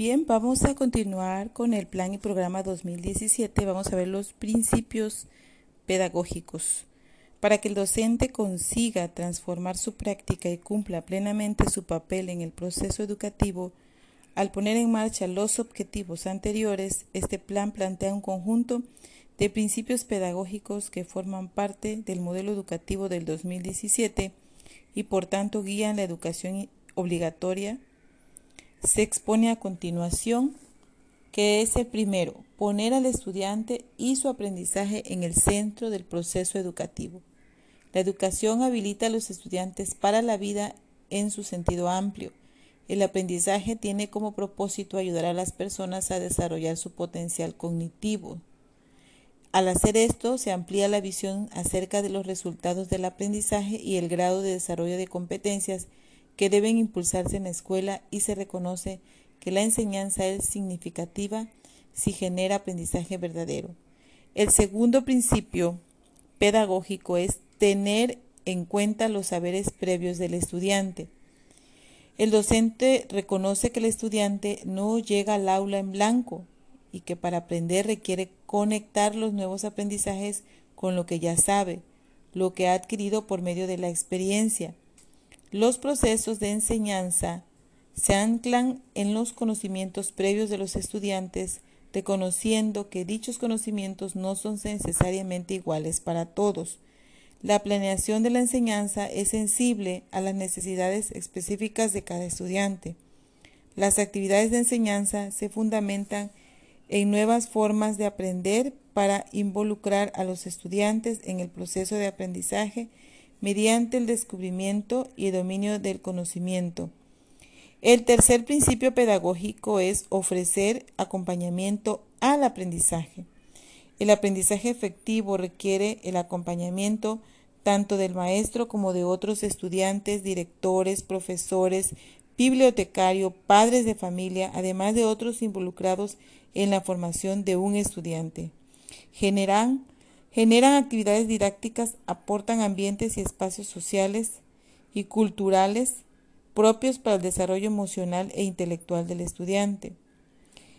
Bien, vamos a continuar con el plan y programa 2017. Vamos a ver los principios pedagógicos. Para que el docente consiga transformar su práctica y cumpla plenamente su papel en el proceso educativo, al poner en marcha los objetivos anteriores, este plan plantea un conjunto de principios pedagógicos que forman parte del modelo educativo del 2017 y por tanto guían la educación obligatoria se expone a continuación que es el primero, poner al estudiante y su aprendizaje en el centro del proceso educativo. La educación habilita a los estudiantes para la vida en su sentido amplio. El aprendizaje tiene como propósito ayudar a las personas a desarrollar su potencial cognitivo. Al hacer esto, se amplía la visión acerca de los resultados del aprendizaje y el grado de desarrollo de competencias que deben impulsarse en la escuela y se reconoce que la enseñanza es significativa si genera aprendizaje verdadero. El segundo principio pedagógico es tener en cuenta los saberes previos del estudiante. El docente reconoce que el estudiante no llega al aula en blanco y que para aprender requiere conectar los nuevos aprendizajes con lo que ya sabe, lo que ha adquirido por medio de la experiencia. Los procesos de enseñanza se anclan en los conocimientos previos de los estudiantes, reconociendo que dichos conocimientos no son necesariamente iguales para todos. La planeación de la enseñanza es sensible a las necesidades específicas de cada estudiante. Las actividades de enseñanza se fundamentan en nuevas formas de aprender para involucrar a los estudiantes en el proceso de aprendizaje mediante el descubrimiento y dominio del conocimiento. El tercer principio pedagógico es ofrecer acompañamiento al aprendizaje. El aprendizaje efectivo requiere el acompañamiento tanto del maestro como de otros estudiantes, directores, profesores, bibliotecario, padres de familia, además de otros involucrados en la formación de un estudiante. Generan Generan actividades didácticas, aportan ambientes y espacios sociales y culturales propios para el desarrollo emocional e intelectual del estudiante.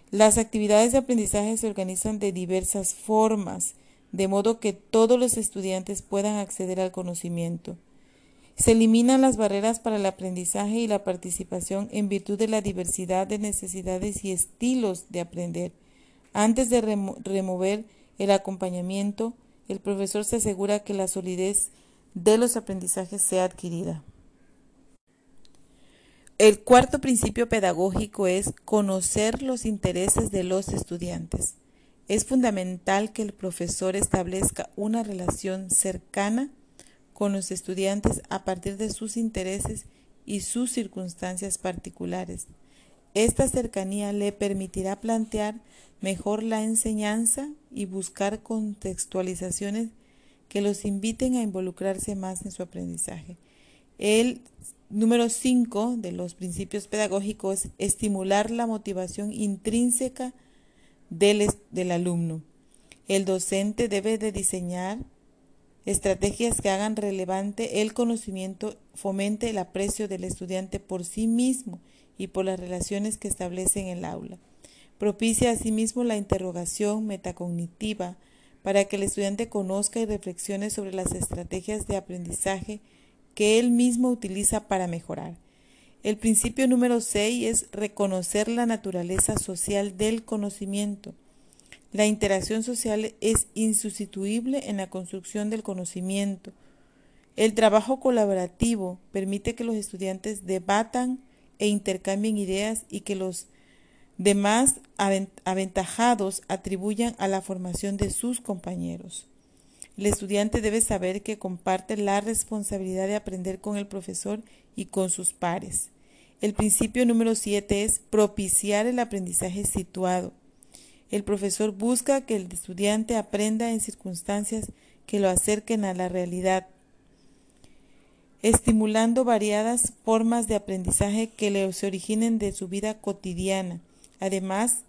Las actividades de aprendizaje se organizan de diversas formas, de modo que todos los estudiantes puedan acceder al conocimiento. Se eliminan las barreras para el aprendizaje y la participación en virtud de la diversidad de necesidades y estilos de aprender. Antes de remover el acompañamiento, el profesor se asegura que la solidez de los aprendizajes sea adquirida. El cuarto principio pedagógico es conocer los intereses de los estudiantes. Es fundamental que el profesor establezca una relación cercana con los estudiantes a partir de sus intereses y sus circunstancias particulares. Esta cercanía le permitirá plantear mejor la enseñanza y buscar contextualizaciones que los inviten a involucrarse más en su aprendizaje. El número 5 de los principios pedagógicos es estimular la motivación intrínseca del, del alumno. El docente debe de diseñar estrategias que hagan relevante el conocimiento, fomente el aprecio del estudiante por sí mismo y por las relaciones que establece en el aula. Propicia asimismo la interrogación metacognitiva para que el estudiante conozca y reflexione sobre las estrategias de aprendizaje que él mismo utiliza para mejorar. El principio número 6 es reconocer la naturaleza social del conocimiento. La interacción social es insustituible en la construcción del conocimiento. El trabajo colaborativo permite que los estudiantes debatan e intercambien ideas y que los demás aventajados atribuyan a la formación de sus compañeros. El estudiante debe saber que comparte la responsabilidad de aprender con el profesor y con sus pares. El principio número 7 es propiciar el aprendizaje situado. El profesor busca que el estudiante aprenda en circunstancias que lo acerquen a la realidad, estimulando variadas formas de aprendizaje que le se originen de su vida cotidiana. Además,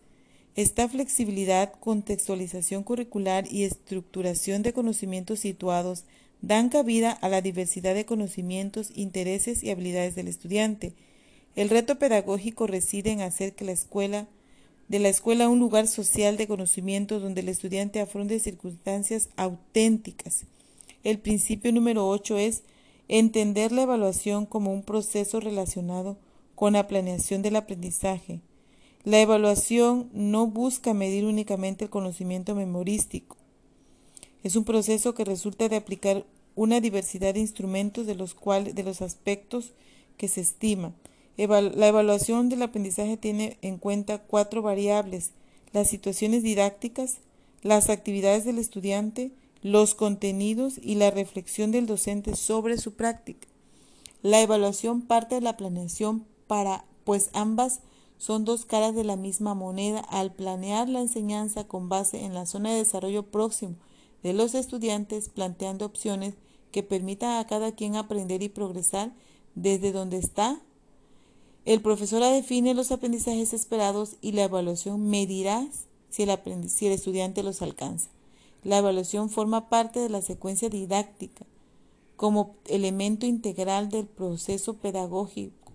esta flexibilidad, contextualización curricular y estructuración de conocimientos situados dan cabida a la diversidad de conocimientos, intereses y habilidades del estudiante. El reto pedagógico reside en hacer que la escuela de la escuela un lugar social de conocimiento donde el estudiante afronte circunstancias auténticas. El principio número 8 es entender la evaluación como un proceso relacionado con la planeación del aprendizaje. La evaluación no busca medir únicamente el conocimiento memorístico. Es un proceso que resulta de aplicar una diversidad de instrumentos de los cuales de los aspectos que se estima. La evaluación del aprendizaje tiene en cuenta cuatro variables: las situaciones didácticas, las actividades del estudiante, los contenidos y la reflexión del docente sobre su práctica. La evaluación parte de la planeación para pues ambas son dos caras de la misma moneda al planear la enseñanza con base en la zona de desarrollo próximo de los estudiantes, planteando opciones que permitan a cada quien aprender y progresar desde donde está. El profesor define los aprendizajes esperados y la evaluación medirá si el, estudiante los alcanza. La evaluación forma parte de la secuencia didáctica como elemento integral del proceso pedagógico,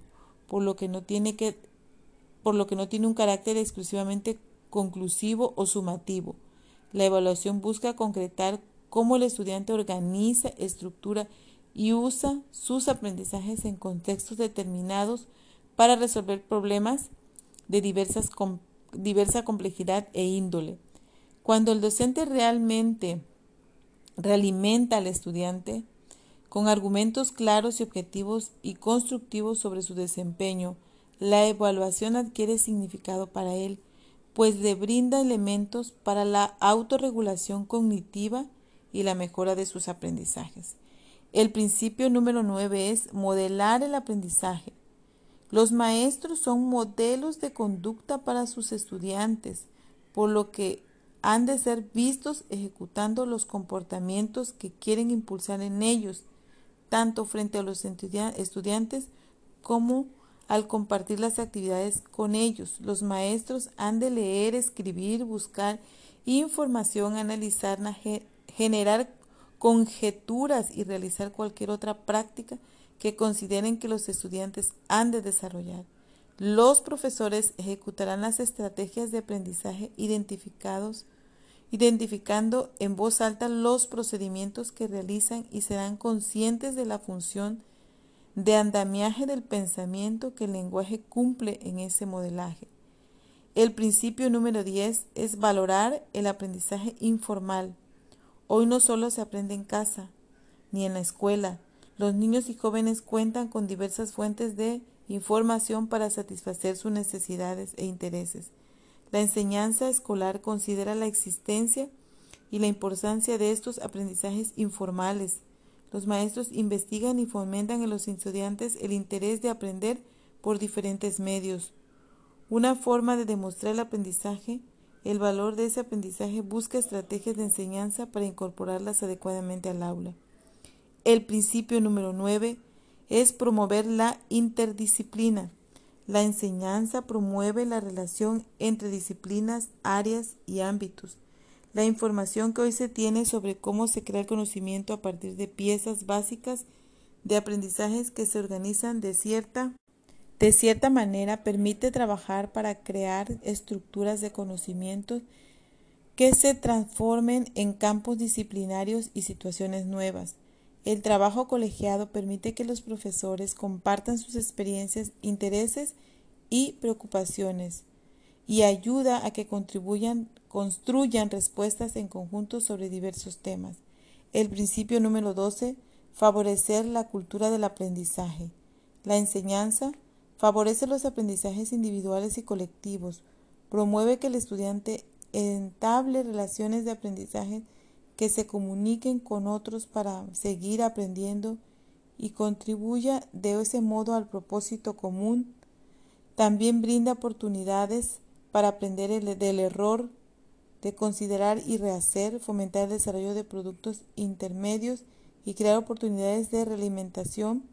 por lo que no tiene un carácter exclusivamente conclusivo o sumativo. La evaluación busca concretar cómo el estudiante organiza, estructura y usa sus aprendizajes en contextos determinados para resolver problemas de diversas, diversa complejidad e índole. Cuando el docente realmente realimenta al estudiante con argumentos claros y objetivos y constructivos sobre su desempeño, la evaluación adquiere significado para él, pues le brinda elementos para la autorregulación cognitiva y la mejora de sus aprendizajes. El principio número 9 es modelar el aprendizaje. Los maestros son modelos de conducta para sus estudiantes, por lo que han de ser vistos ejecutando los comportamientos que quieren impulsar en ellos, tanto frente a los estudiantes como al compartir las actividades con ellos. Los maestros han de leer, escribir, buscar información, analizar, generar conjeturas y realizar cualquier otra práctica que consideren que los estudiantes han de desarrollar. Los profesores ejecutarán las estrategias de aprendizaje identificados, identificando en voz alta los procedimientos que realizan y serán conscientes de la función de andamiaje del pensamiento que el lenguaje cumple en ese modelaje. El principio número 10 es valorar el aprendizaje informal. Hoy no solo se aprende en casa, ni en la escuela. Los niños y jóvenes cuentan con diversas fuentes de información para satisfacer sus necesidades e intereses. La enseñanza escolar considera la existencia y la importancia de estos aprendizajes informales los maestros investigan y fomentan en los estudiantes el interés de aprender por diferentes medios. Una forma de demostrar el aprendizaje, el valor de ese aprendizaje busca estrategias de enseñanza para incorporarlas adecuadamente al aula. El principio número 9 es promover la interdisciplina. La enseñanza promueve la relación entre disciplinas, áreas y ámbitos la información que hoy se tiene sobre cómo se crea el conocimiento a partir de piezas básicas de aprendizajes que se organizan de cierta, de cierta manera permite trabajar para crear estructuras de conocimiento que se transformen en campos disciplinarios y situaciones nuevas. El trabajo colegiado permite que los profesores compartan sus experiencias, intereses y preocupaciones y ayuda a que contribuyan construyan respuestas en conjunto sobre diversos temas. El principio número 12, favorecer la cultura del aprendizaje. La enseñanza favorece los aprendizajes individuales y colectivos, promueve que el estudiante entable relaciones de aprendizaje que se comuniquen con otros para seguir aprendiendo y contribuya de ese modo al propósito común. También brinda oportunidades para aprender del error de considerar y rehacer, fomentar el desarrollo de productos intermedios y crear oportunidades de realimentación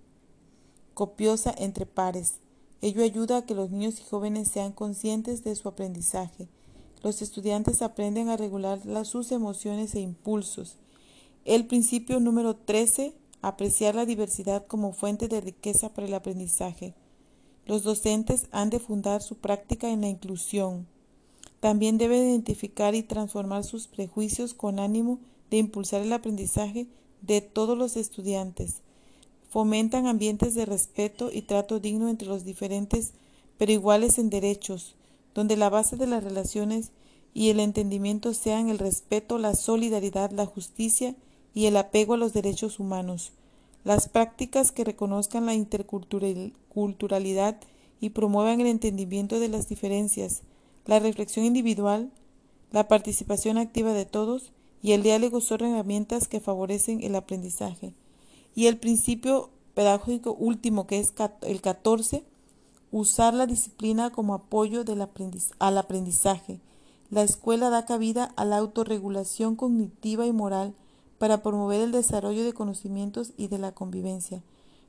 copiosa entre pares. Ello ayuda a que los niños y jóvenes sean conscientes de su aprendizaje. Los estudiantes aprenden a regular sus emociones e impulsos. El principio número 13, apreciar la diversidad como fuente de riqueza para el aprendizaje. Los docentes han de fundar su práctica en la inclusión. También deben identificar y transformar sus prejuicios con ánimo de impulsar el aprendizaje de todos los estudiantes. Fomentan ambientes de respeto y trato digno entre los diferentes, pero iguales en derechos, donde la base de las relaciones y el entendimiento sean el respeto, la solidaridad, la justicia y el apego a los derechos humanos. Las prácticas que reconozcan la interculturalidad y promuevan el entendimiento de las diferencias, la reflexión individual, la participación activa de todos y el diálogo son herramientas que favorecen el aprendizaje. Y el principio pedagógico último, que es el 14, usar la disciplina como apoyo al aprendizaje. La escuela da cabida a la autorregulación cognitiva y moral para promover el desarrollo de conocimientos y de la convivencia.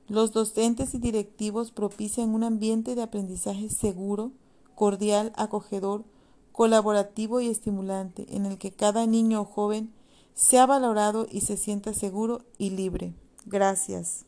Los docentes y directivos propician un ambiente de aprendizaje seguro, cordial, acogedor, colaborativo y estimulante, en el que cada niño o joven sea valorado y se sienta seguro y libre. Gracias.